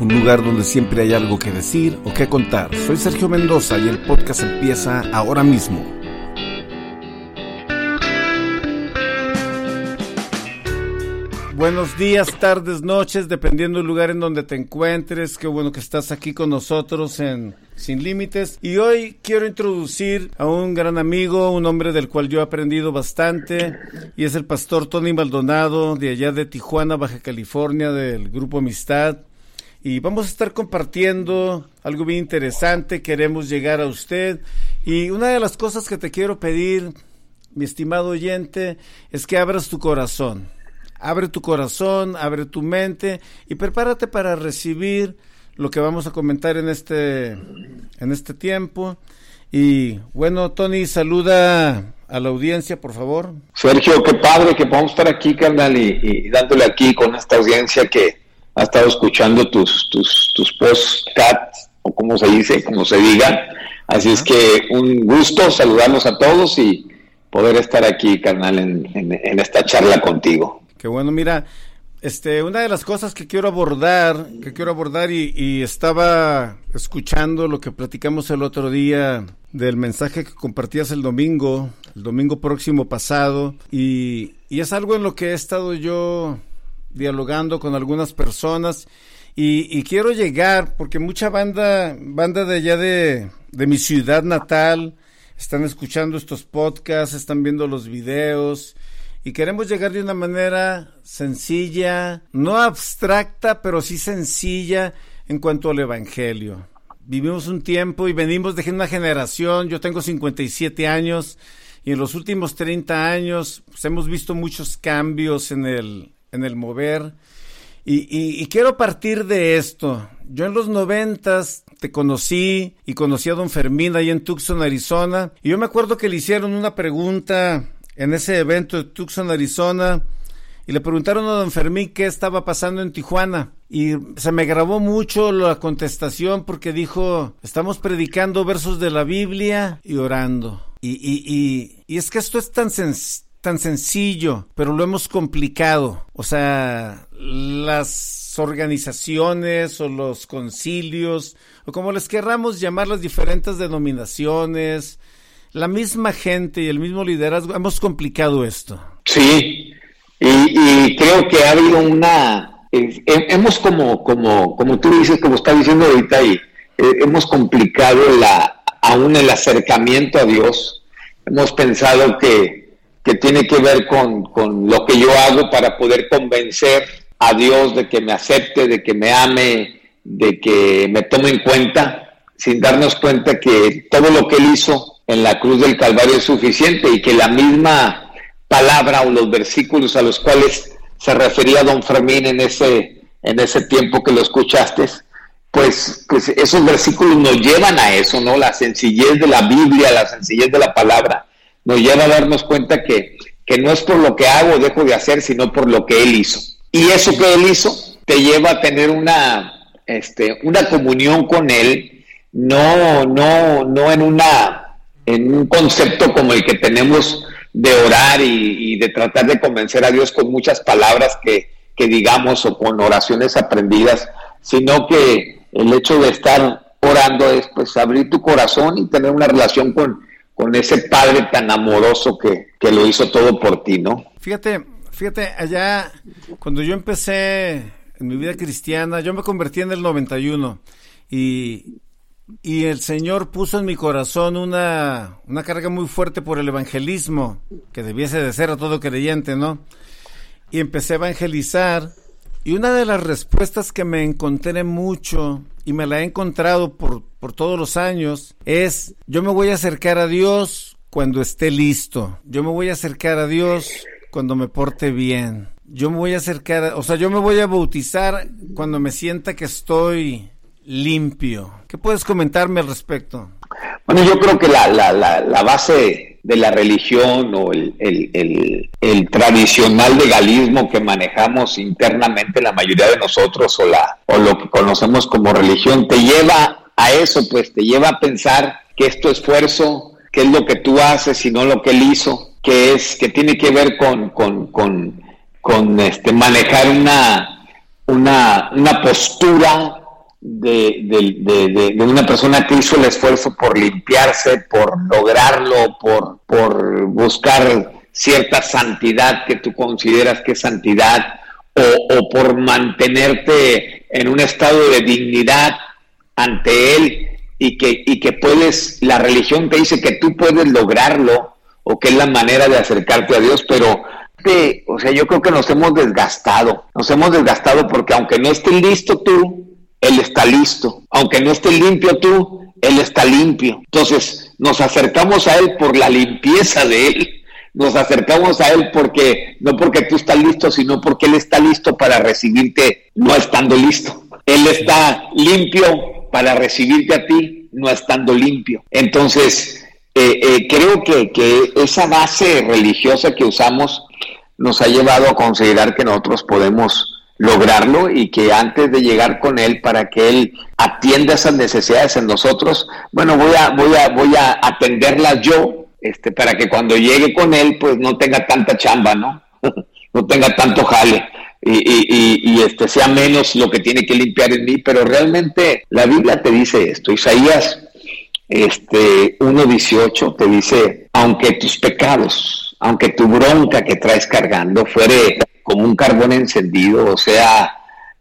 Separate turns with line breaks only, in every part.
un lugar donde siempre hay algo que decir o que contar. Soy Sergio Mendoza y el podcast empieza ahora mismo. Buenos días, tardes, noches, dependiendo del lugar en donde te encuentres. Qué bueno que estás aquí con nosotros en Sin Límites. Y hoy quiero introducir a un gran amigo, un hombre del cual yo he aprendido bastante, y es el pastor Tony Maldonado, de allá de Tijuana, Baja California, del Grupo Amistad. Y vamos a estar compartiendo algo bien interesante. Queremos llegar a usted. Y una de las cosas que te quiero pedir, mi estimado oyente, es que abras tu corazón abre tu corazón, abre tu mente y prepárate para recibir lo que vamos a comentar en este, en este tiempo. Y bueno, Tony, saluda a la audiencia, por favor.
Sergio, qué padre que podamos estar aquí, carnal, y, y dándole aquí con esta audiencia que ha estado escuchando tus, tus, tus postcats, o como se dice, como se diga. Así es que un gusto saludarlos a todos y poder estar aquí, carnal, en, en, en esta charla contigo.
Qué bueno, mira, este, una de las cosas que quiero abordar, que quiero abordar y, y, estaba escuchando lo que platicamos el otro día del mensaje que compartías el domingo, el domingo próximo pasado, y, y es algo en lo que he estado yo dialogando con algunas personas y, quiero llegar porque mucha banda, banda de allá de, de mi ciudad natal, están escuchando estos podcasts, están viendo los videos, y queremos llegar de una manera sencilla, no abstracta, pero sí sencilla en cuanto al Evangelio. Vivimos un tiempo y venimos de una generación, yo tengo 57 años y en los últimos 30 años pues, hemos visto muchos cambios en el, en el mover. Y, y, quiero partir de esto. Yo en los noventas te conocí y conocí a don Fermín ahí en Tucson, Arizona. Y yo me acuerdo que le hicieron una pregunta en ese evento de Tucson, Arizona, y le preguntaron a don Fermín qué estaba pasando en Tijuana. Y se me grabó mucho la contestación porque dijo, estamos predicando versos de la Biblia y orando. Y, y, y, y es que esto es tan, sen tan sencillo, pero lo hemos complicado. O sea, las organizaciones o los concilios, o como les querramos llamar las diferentes denominaciones, la misma gente y el mismo liderazgo hemos complicado esto.
Sí, y, creo que ha habido una, eh, hemos como, como, como tú dices, como está diciendo ahorita, y, eh, hemos complicado la, aún el acercamiento a Dios. Hemos pensado que, que tiene que ver con, con lo que yo hago para poder convencer a Dios de que me acepte, de que me ame, de que me tome en cuenta, sin darnos cuenta que todo lo que Él hizo en la cruz del Calvario es suficiente y que la misma palabra o los versículos a los cuales se refería don Fermín en ese, en ese tiempo que lo escuchaste, pues, pues esos versículos nos llevan a eso, ¿no? La sencillez de la Biblia, la sencillez de la palabra, nos lleva a darnos cuenta que, que no es por lo que hago o dejo de hacer, sino por lo que Él hizo. Y eso que Él hizo te lleva a tener una, este, una comunión con Él, no, no, no en una en un concepto como el que tenemos de orar y, y, de tratar de convencer a Dios con muchas palabras que, que, digamos o con oraciones aprendidas, sino que el hecho de estar orando es pues abrir tu corazón y tener una relación con, con ese Padre tan amoroso que, que lo hizo todo por ti, ¿no?
Fíjate, fíjate, allá cuando yo empecé en mi vida cristiana, yo me convertí en el 91 y y el Señor puso en mi corazón una, una carga muy fuerte por el evangelismo, que debiese de ser a todo creyente, ¿no? Y empecé a evangelizar. Y una de las respuestas que me encontré mucho, y me la he encontrado por, por todos los años, es, yo me voy a acercar a Dios cuando esté listo. Yo me voy a acercar a Dios cuando me porte bien. Yo me voy a acercar, o sea, yo me voy a bautizar cuando me sienta que estoy limpio. ¿Qué puedes comentarme al respecto?
Bueno, yo creo que la, la, la, base de la religión o el, el, el, tradicional legalismo que manejamos internamente la mayoría de nosotros o, la, o lo que conocemos como religión te lleva a eso, pues te lleva a pensar que esto esfuerzo, que es lo que tú haces y no lo que él hizo, que es que tiene que ver con, con, con, con este, manejar una, una, una postura de, una persona que hizo el esfuerzo por limpiarse, por lograrlo, por, por buscar cierta santidad que tú consideras que es santidad, o, o por mantenerte en un estado de dignidad ante Él y que, y que puedes, la religión te dice que tú puedes lograrlo o que es la manera de acercarte a Dios, pero o sea, yo creo que nos hemos desgastado, nos hemos desgastado porque aunque no estés listo tú, Él está listo, aunque no estés limpio tú, Él está limpio. Entonces nos acercamos a Él por la limpieza de Él, nos acercamos a Él porque, no porque tú estás listo, sino porque Él está listo para recibirte no estando listo. Él está limpio para recibirte a ti no estando limpio. Entonces, eh, eh, creo que, que esa base religiosa que usamos nos ha llevado a considerar que nosotros podemos lograrlo y que antes de llegar con él para que él atienda esas necesidades en nosotros, bueno, voy a voy a voy a atenderlas yo, este para que cuando llegue con él pues no tenga tanta chamba, ¿no? no tenga tanto jale. Y, este sea menos lo que tiene que limpiar en mí, pero realmente la Biblia te dice esto, Isaías este 1.18 te dice, aunque tus pecados aunque tu bronca que traes cargando fuere como un carbón encendido, o sea,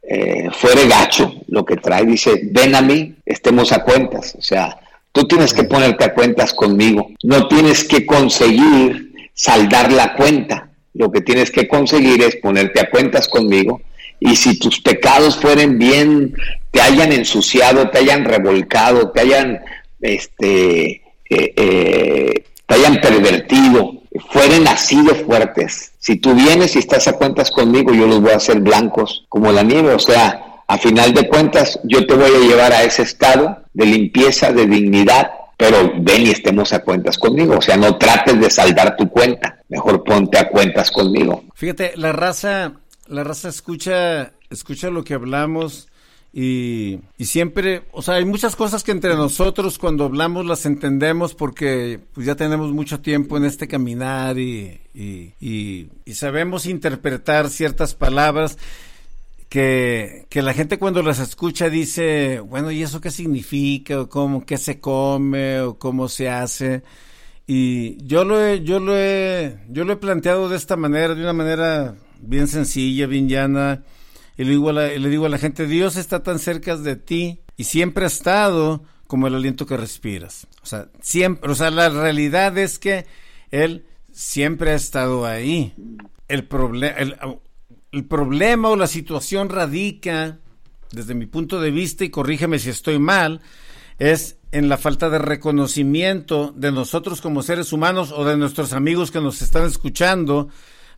eh, fuere gacho lo que trae, dice, ven a mí, estemos a cuentas, o sea, tú tienes que ponerte a cuentas conmigo, no tienes que conseguir saldar la cuenta, lo que tienes que conseguir es ponerte a cuentas conmigo y si tus pecados fueren bien, te hayan ensuciado, te hayan revolcado, te hayan, este, eh, eh, te hayan pervertido, fueren así de fuertes. Si tú vienes y estás a cuentas conmigo, yo los voy a hacer blancos como la nieve. O sea, a final de cuentas, yo te voy a llevar a ese estado de limpieza, de dignidad, pero ven y estemos a cuentas conmigo. O sea, no trates de saldar tu cuenta. Mejor ponte a cuentas conmigo.
Fíjate, la raza, la raza escucha, escucha lo que hablamos y, y, siempre, o sea, hay muchas cosas que entre nosotros cuando hablamos las entendemos porque pues ya tenemos mucho tiempo en este caminar y, y, y sabemos interpretar ciertas palabras que, que, la gente cuando las escucha dice, bueno, ¿y eso qué significa? ¿O cómo, qué se come? ¿O cómo se hace? Y yo lo he, yo lo he, yo lo he planteado de esta manera, de una manera bien sencilla, bien llana y le digo, a la, la gente, Dios está tan cerca de ti y siempre ha estado como el aliento que respiras. O sea, siempre, o sea, la realidad es que Él siempre ha estado ahí. El, el, el problema o la situación radica, desde mi punto de vista, y corrígeme si estoy mal, es en la falta de reconocimiento de nosotros como seres humanos o de nuestros amigos que nos están escuchando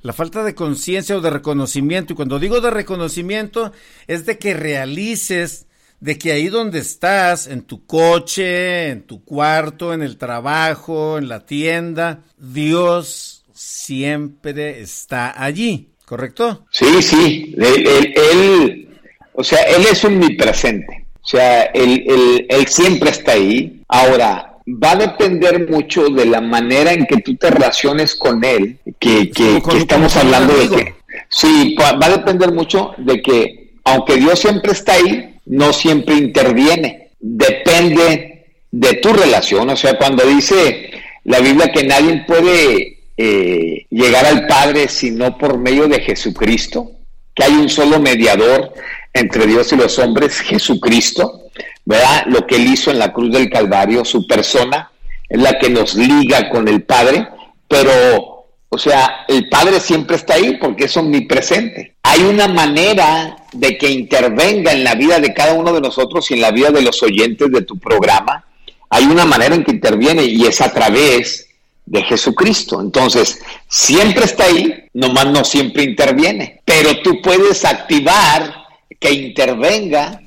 la falta de conciencia o de reconocimiento. Y cuando digo de reconocimiento, es de que realices de que ahí donde estás, en tu coche, en tu cuarto, en el trabajo, en la tienda, Dios siempre está allí, ¿correcto?
Sí, sí, él, o sea, Él es omnipresente, o sea, él, él siempre está ahí. Ahora, va a depender mucho de la manera en que tú te relaciones con él, que, que, estamos hablando de que, sí, va a depender mucho de que, aunque Dios siempre está ahí, no siempre interviene, depende de tu relación, o sea, cuando dice la Biblia que nadie puede eh, llegar al Padre sino por medio de Jesucristo, que hay un solo mediador entre Dios y los hombres, Jesucristo, ¿verdad? Lo que él hizo en la cruz del Calvario, su persona, es la que nos liga con el Padre, pero, o sea, el Padre siempre está ahí porque es omnipresente. Hay una manera de que intervenga en la vida de cada uno de nosotros y en la vida de los oyentes de tu programa. Hay una manera en que interviene y es a través de Jesucristo. Entonces, siempre está ahí, nomás no siempre interviene. Pero tú puedes activar que intervenga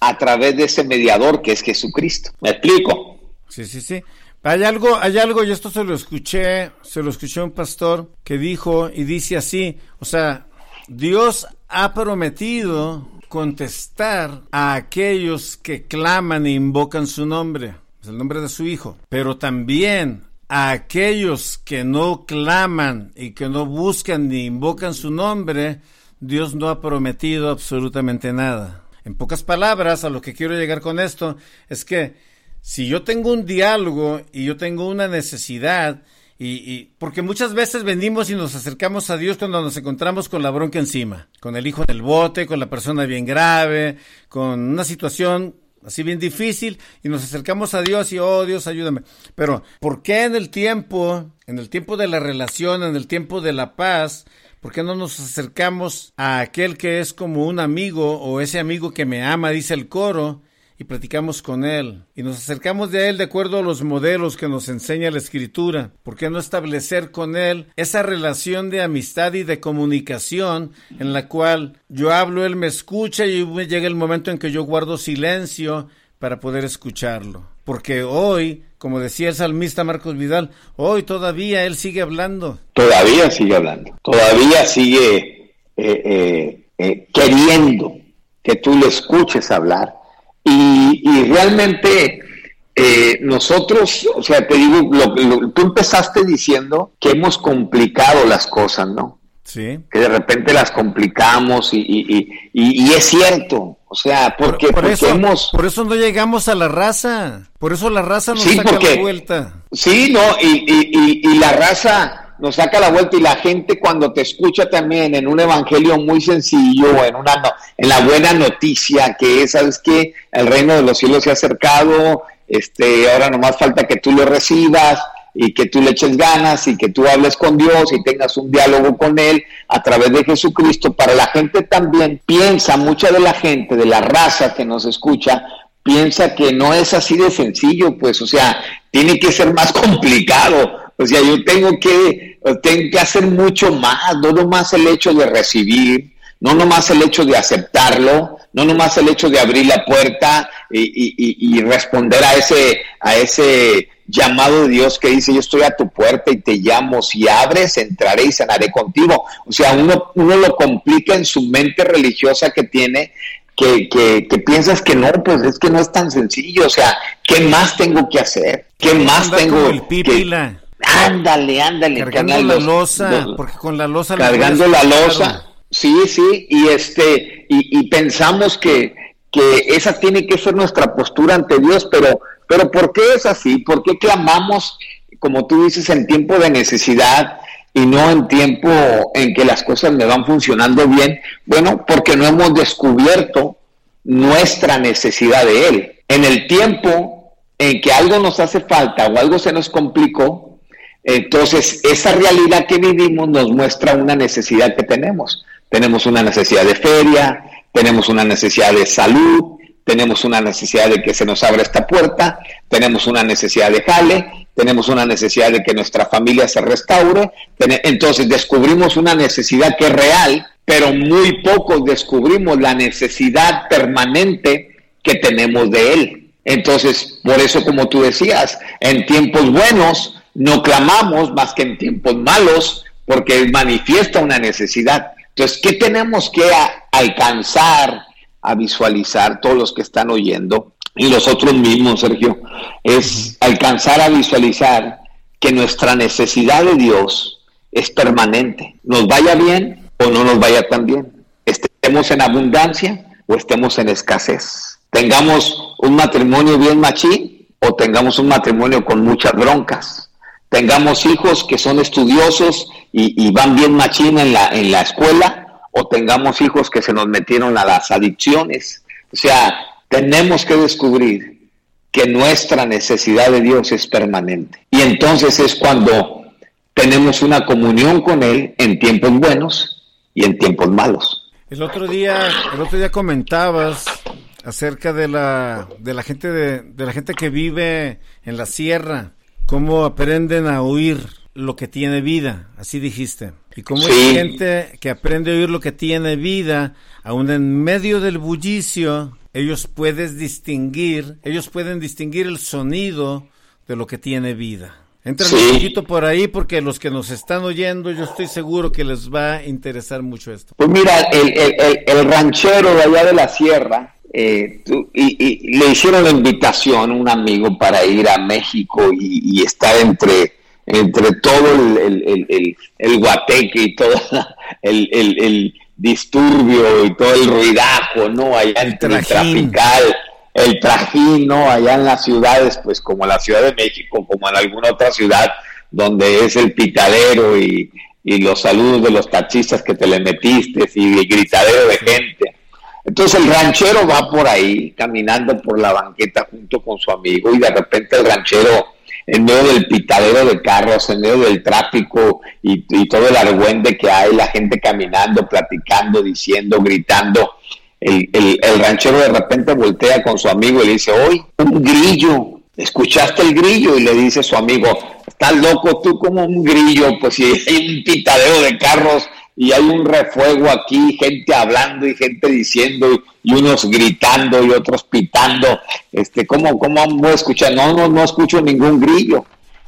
a través de ese mediador que es Jesucristo. ¿Me explico?
Sí, sí, sí. Hay algo, hay algo, y esto se lo escuché, se lo escuché un pastor que dijo y dice así, o sea, Dios ha prometido contestar a aquellos que claman e invocan su nombre, el nombre de su hijo, pero también a aquellos que no claman y que no buscan ni invocan su nombre, Dios no ha prometido absolutamente nada. En pocas palabras, a lo que quiero llegar con esto es que si yo tengo un diálogo y yo tengo una necesidad, y, porque muchas veces venimos y nos acercamos a Dios cuando nos encontramos con la bronca encima, con el hijo en el bote, con la persona bien grave, con una situación así bien difícil y nos acercamos a Dios y oh Dios ayúdame. Pero ¿por qué en el tiempo, en el tiempo de la relación, en el tiempo de la paz, por qué no nos acercamos a aquel que es como un amigo o ese amigo que me ama, dice el coro? Y platicamos con Él y nos acercamos de Él de acuerdo a los modelos que nos enseña la Escritura. ¿Por qué no establecer con Él esa relación de amistad y de comunicación en la cual yo hablo, Él me escucha y llega el momento en que yo guardo silencio para poder escucharlo? Porque hoy, como decía el salmista Marcos Vidal, hoy todavía Él sigue hablando.
Todavía sigue hablando, todavía sigue eh, eh, eh, queriendo que tú le escuches hablar y, realmente eh, nosotros, o sea, te digo, tú empezaste diciendo que hemos complicado las cosas, ¿no?
Sí.
Que de repente las complicamos y, es cierto. O sea, porque,
por, eso, por eso no llegamos a la raza. Por eso la raza nos saca la vuelta.
Sí, no, y, la raza nos saca la vuelta y la gente cuando te escucha también en un evangelio muy sencillo, en una en la buena noticia que es, sabes que el reino de los cielos se ha acercado, este, ahora nomás falta que tú lo recibas y que tú le eches ganas y que tú hables con Dios y tengas un diálogo con Él a través de Jesucristo. Para la gente también piensa, mucha de la gente, de la raza que nos escucha, piensa que no es así de sencillo, pues, o sea, tiene que ser más complicado. O sea, yo tengo que, tengo que hacer mucho más, no nomás el hecho de recibir, no nomás el hecho de aceptarlo, no nomás el hecho de abrir la puerta y, responder a ese, a ese llamado de Dios que dice, yo estoy a tu puerta y te llamo, si abres, entraré y sanaré contigo. O sea, uno, uno lo complica en su mente religiosa que tiene, que, que, que, piensas que no, pues es que no es tan sencillo, o sea, ¿qué más tengo que hacer? ¿Qué más tengo que, Ándale, ándale.
Cargando la losa, porque con la losa...
Cargando la losa, sí, sí, y este, y, pensamos que, que esa tiene que ser nuestra postura ante Dios, pero, pero ¿por qué es así? ¿Por qué clamamos, como tú dices, en tiempo de necesidad y no en tiempo en que las cosas me van funcionando bien? Bueno, porque no hemos descubierto nuestra necesidad de Él. En el tiempo en que algo nos hace falta o algo se nos complicó, entonces, esa realidad que vivimos nos muestra una necesidad que tenemos. Tenemos una necesidad de feria, tenemos una necesidad de salud, tenemos una necesidad de que se nos abra esta puerta, tenemos una necesidad de jale, tenemos una necesidad de que nuestra familia se restaure. Entonces descubrimos una necesidad que es real, pero muy pocos descubrimos la necesidad permanente que tenemos de Él. Entonces, por eso, como tú decías, en tiempos buenos no clamamos más que en tiempos malos porque manifiesta una necesidad. Entonces, ¿qué tenemos que alcanzar a visualizar todos los que están oyendo y nosotros mismos, Sergio? Es alcanzar a visualizar que nuestra necesidad de Dios es permanente. Nos vaya bien o no nos vaya tan bien. Estemos en abundancia o estemos en escasez. Tengamos un matrimonio bien machín o tengamos un matrimonio con muchas broncas tengamos hijos que son estudiosos y, van bien machín en la, en la escuela, o tengamos hijos que se nos metieron a las adicciones. O sea, tenemos que descubrir que nuestra necesidad de Dios es permanente. Y entonces es cuando tenemos una comunión con Él en tiempos buenos y en tiempos malos.
El otro día, el otro día comentabas acerca de la, de la gente de, de la gente que vive en la sierra cómo aprenden a oír lo que tiene vida, así dijiste. Y cómo hay gente que aprende a oír lo que tiene vida, aún en medio del bullicio, ellos pueden distinguir, ellos pueden distinguir el sonido de lo que tiene vida. Entra un poquito por ahí porque los que nos están oyendo, yo estoy seguro que les va a interesar mucho esto.
Pues mira, el, ranchero de allá de la sierra, eh, y, le hicieron la invitación a un amigo para ir a México y, estar entre, entre todo el, el, guateque y todo el, disturbio y todo el ruidajo, ¿no? Allá entre el trafical el trajín, ¿no? Allá en las ciudades, pues como la Ciudad de México, como en alguna otra ciudad, donde es el pitadero y, los saludos de los taxistas que te le metiste y el gritadero de gente. Entonces el ranchero va por ahí caminando por la banqueta junto con su amigo y de repente el ranchero en medio del pitadero de carros, en medio del tráfico y, todo el argüende que hay, la gente caminando, platicando, diciendo, gritando, el, ranchero de repente voltea con su amigo y le dice, hoy un grillo, ¿escuchaste el grillo? Y le dice a su amigo, estás loco tú como un grillo, pues si hay un pitadero de carros y hay un refuego aquí, gente hablando y gente diciendo y unos gritando y otros pitando, este, ¿cómo, cómo voy a escuchar? No, no, no escucho ningún grillo.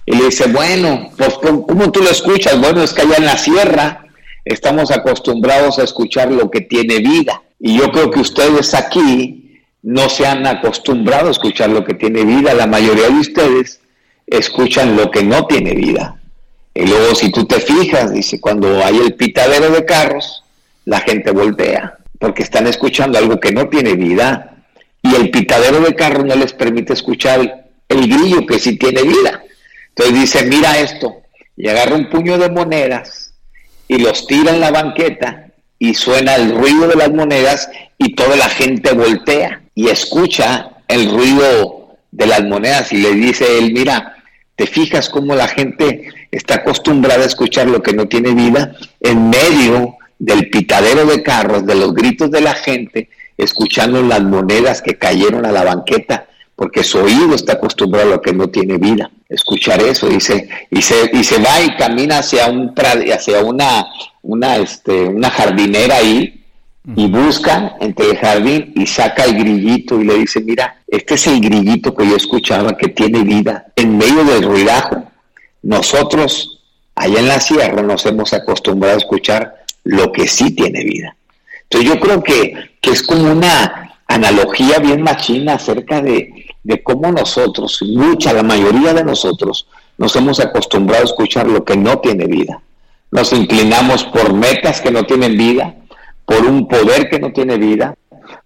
Y le dice, bueno, pues ¿cómo tú lo escuchas? Bueno, es que allá en la sierra estamos acostumbrados a escuchar lo que tiene vida. Y yo creo que ustedes aquí no se han acostumbrado a escuchar lo que tiene vida. La mayoría de ustedes escuchan lo que no tiene vida. Y luego si tú te fijas, dice, cuando hay el pitadero de carros, la gente voltea, porque están escuchando algo que no tiene vida. Y el pitadero de carros no les permite escuchar el grillo que sí tiene vida. Entonces dice, mira esto, y agarra un puño de monedas y los tira en la banqueta y suena el ruido de las monedas y toda la gente voltea y escucha el ruido de las monedas y le dice él, mira, ¿te fijas cómo la gente está acostumbrada a escuchar lo que no tiene vida en medio del pitadero de carros, de los gritos de la gente, escuchando las monedas que cayeron a la banqueta? porque su oído está acostumbrado a lo que no tiene vida. Escuchar eso y se, y se, y se va y camina hacia, un, hacia una, una, este, una jardinera ahí y busca entre el jardín y saca el grillito y le dice, mira, este es el grillito que yo escuchaba que tiene vida en medio del ruidajo. Nosotros allá en la sierra nos hemos acostumbrado a escuchar lo que sí tiene vida. Entonces yo creo que, que es como una analogía bien machina acerca de, de cómo nosotros, mucha, la mayoría de nosotros, nos hemos acostumbrado a escuchar lo que no tiene vida. Nos inclinamos por metas que no tienen vida, por un poder que no tiene vida,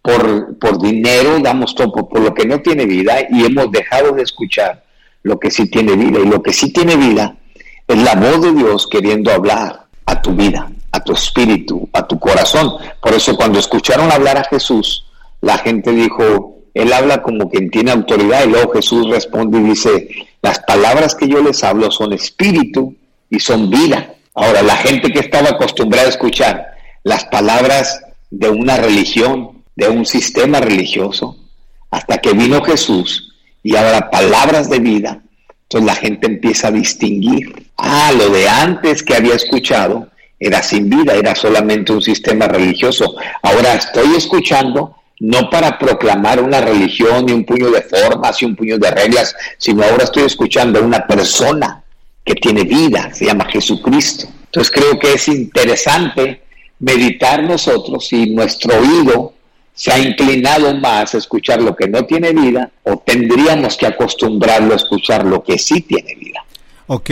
por, por dinero, damos todo por, lo que no tiene vida y hemos dejado de escuchar lo que sí tiene vida. Y lo que sí tiene vida es la voz de Dios queriendo hablar a tu vida, a tu espíritu, a tu corazón. Por eso cuando escucharon hablar a Jesús, la gente dijo, él habla como quien tiene autoridad y luego Jesús responde y dice, las palabras que yo les hablo son espíritu y son vida. Ahora, la gente que estaba acostumbrada a escuchar las palabras de una religión, de un sistema religioso, hasta que vino Jesús y ahora palabras de vida, entonces la gente empieza a distinguir. Ah, lo de antes que había escuchado era sin vida, era solamente un sistema religioso. Ahora estoy escuchando no para proclamar una religión y un puño de formas y un puño de reglas, sino ahora estoy escuchando a una persona que tiene vida, se llama Jesucristo. Entonces creo que es interesante meditar nosotros si nuestro oído se ha inclinado más a escuchar lo que no tiene vida o tendríamos que acostumbrarlo a escuchar lo que sí tiene vida.
Ok,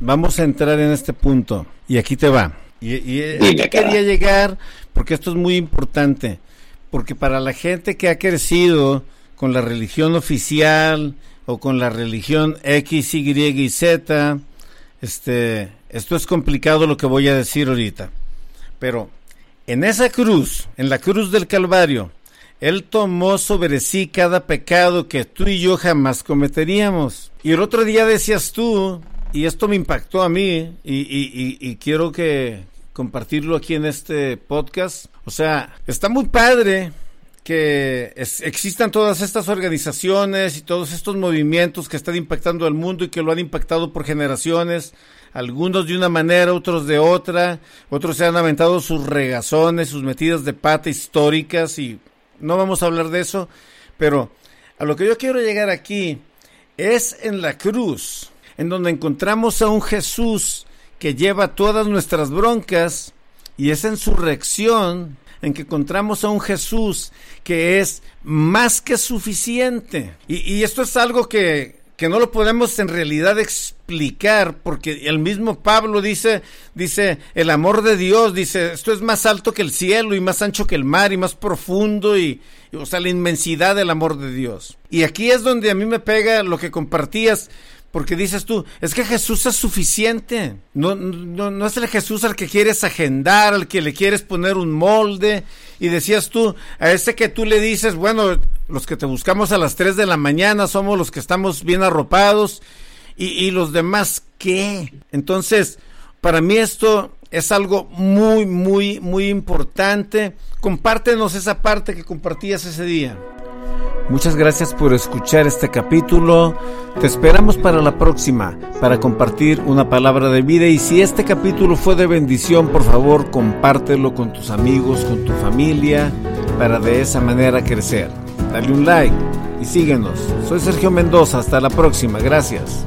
vamos a entrar en este punto y aquí te va. Y, y quería llegar porque esto es muy importante porque para la gente que ha crecido con la religión oficial o con la religión X, Y y Z, este, esto es complicado lo que voy a decir ahorita. Pero en esa cruz, en la cruz del Calvario, Él tomó sobre sí cada pecado que tú y yo jamás cometeríamos. Y el otro día decías tú, y esto me impactó a mí, y, quiero que, compartirlo aquí en este podcast. O sea, está muy padre que existan todas estas organizaciones y todos estos movimientos que están impactando al mundo y que lo han impactado por generaciones, algunos de una manera, otros de otra, otros se han aventado sus regazones, sus metidas de pata históricas y no vamos a hablar de eso, pero a lo que yo quiero llegar aquí Es en la cruz, en donde encontramos a un Jesús que lleva todas nuestras broncas, y es en su reacción en que encontramos a un Jesús que es más que suficiente. Y, esto es algo que, que no lo podemos en realidad explicar porque el mismo Pablo dice dice el amor de Dios dice esto es más alto que el cielo y más ancho que el mar y más profundo y, o sea la inmensidad del amor de Dios y aquí es donde a mí me pega lo que compartías porque dices tú, es que Jesús es suficiente. No, no, no es el Jesús al que quieres agendar, al que le quieres poner un molde. Y decías tú, a ese que tú le dices, bueno, los que te buscamos a las 3 de la mañana somos los que estamos bien arropados. Y, y los demás, ¿qué? Entonces, para mí esto es algo muy, muy, muy importante. Compártenos esa parte que compartías ese día. Muchas gracias por escuchar este capítulo. Te esperamos para la próxima, para compartir una palabra de vida. Y si este capítulo fue de bendición, por favor, compártelo con tus amigos, con tu familia, para de esa manera crecer. Dale un like y síguenos. Soy Sergio Mendoza. Hasta la próxima. Gracias.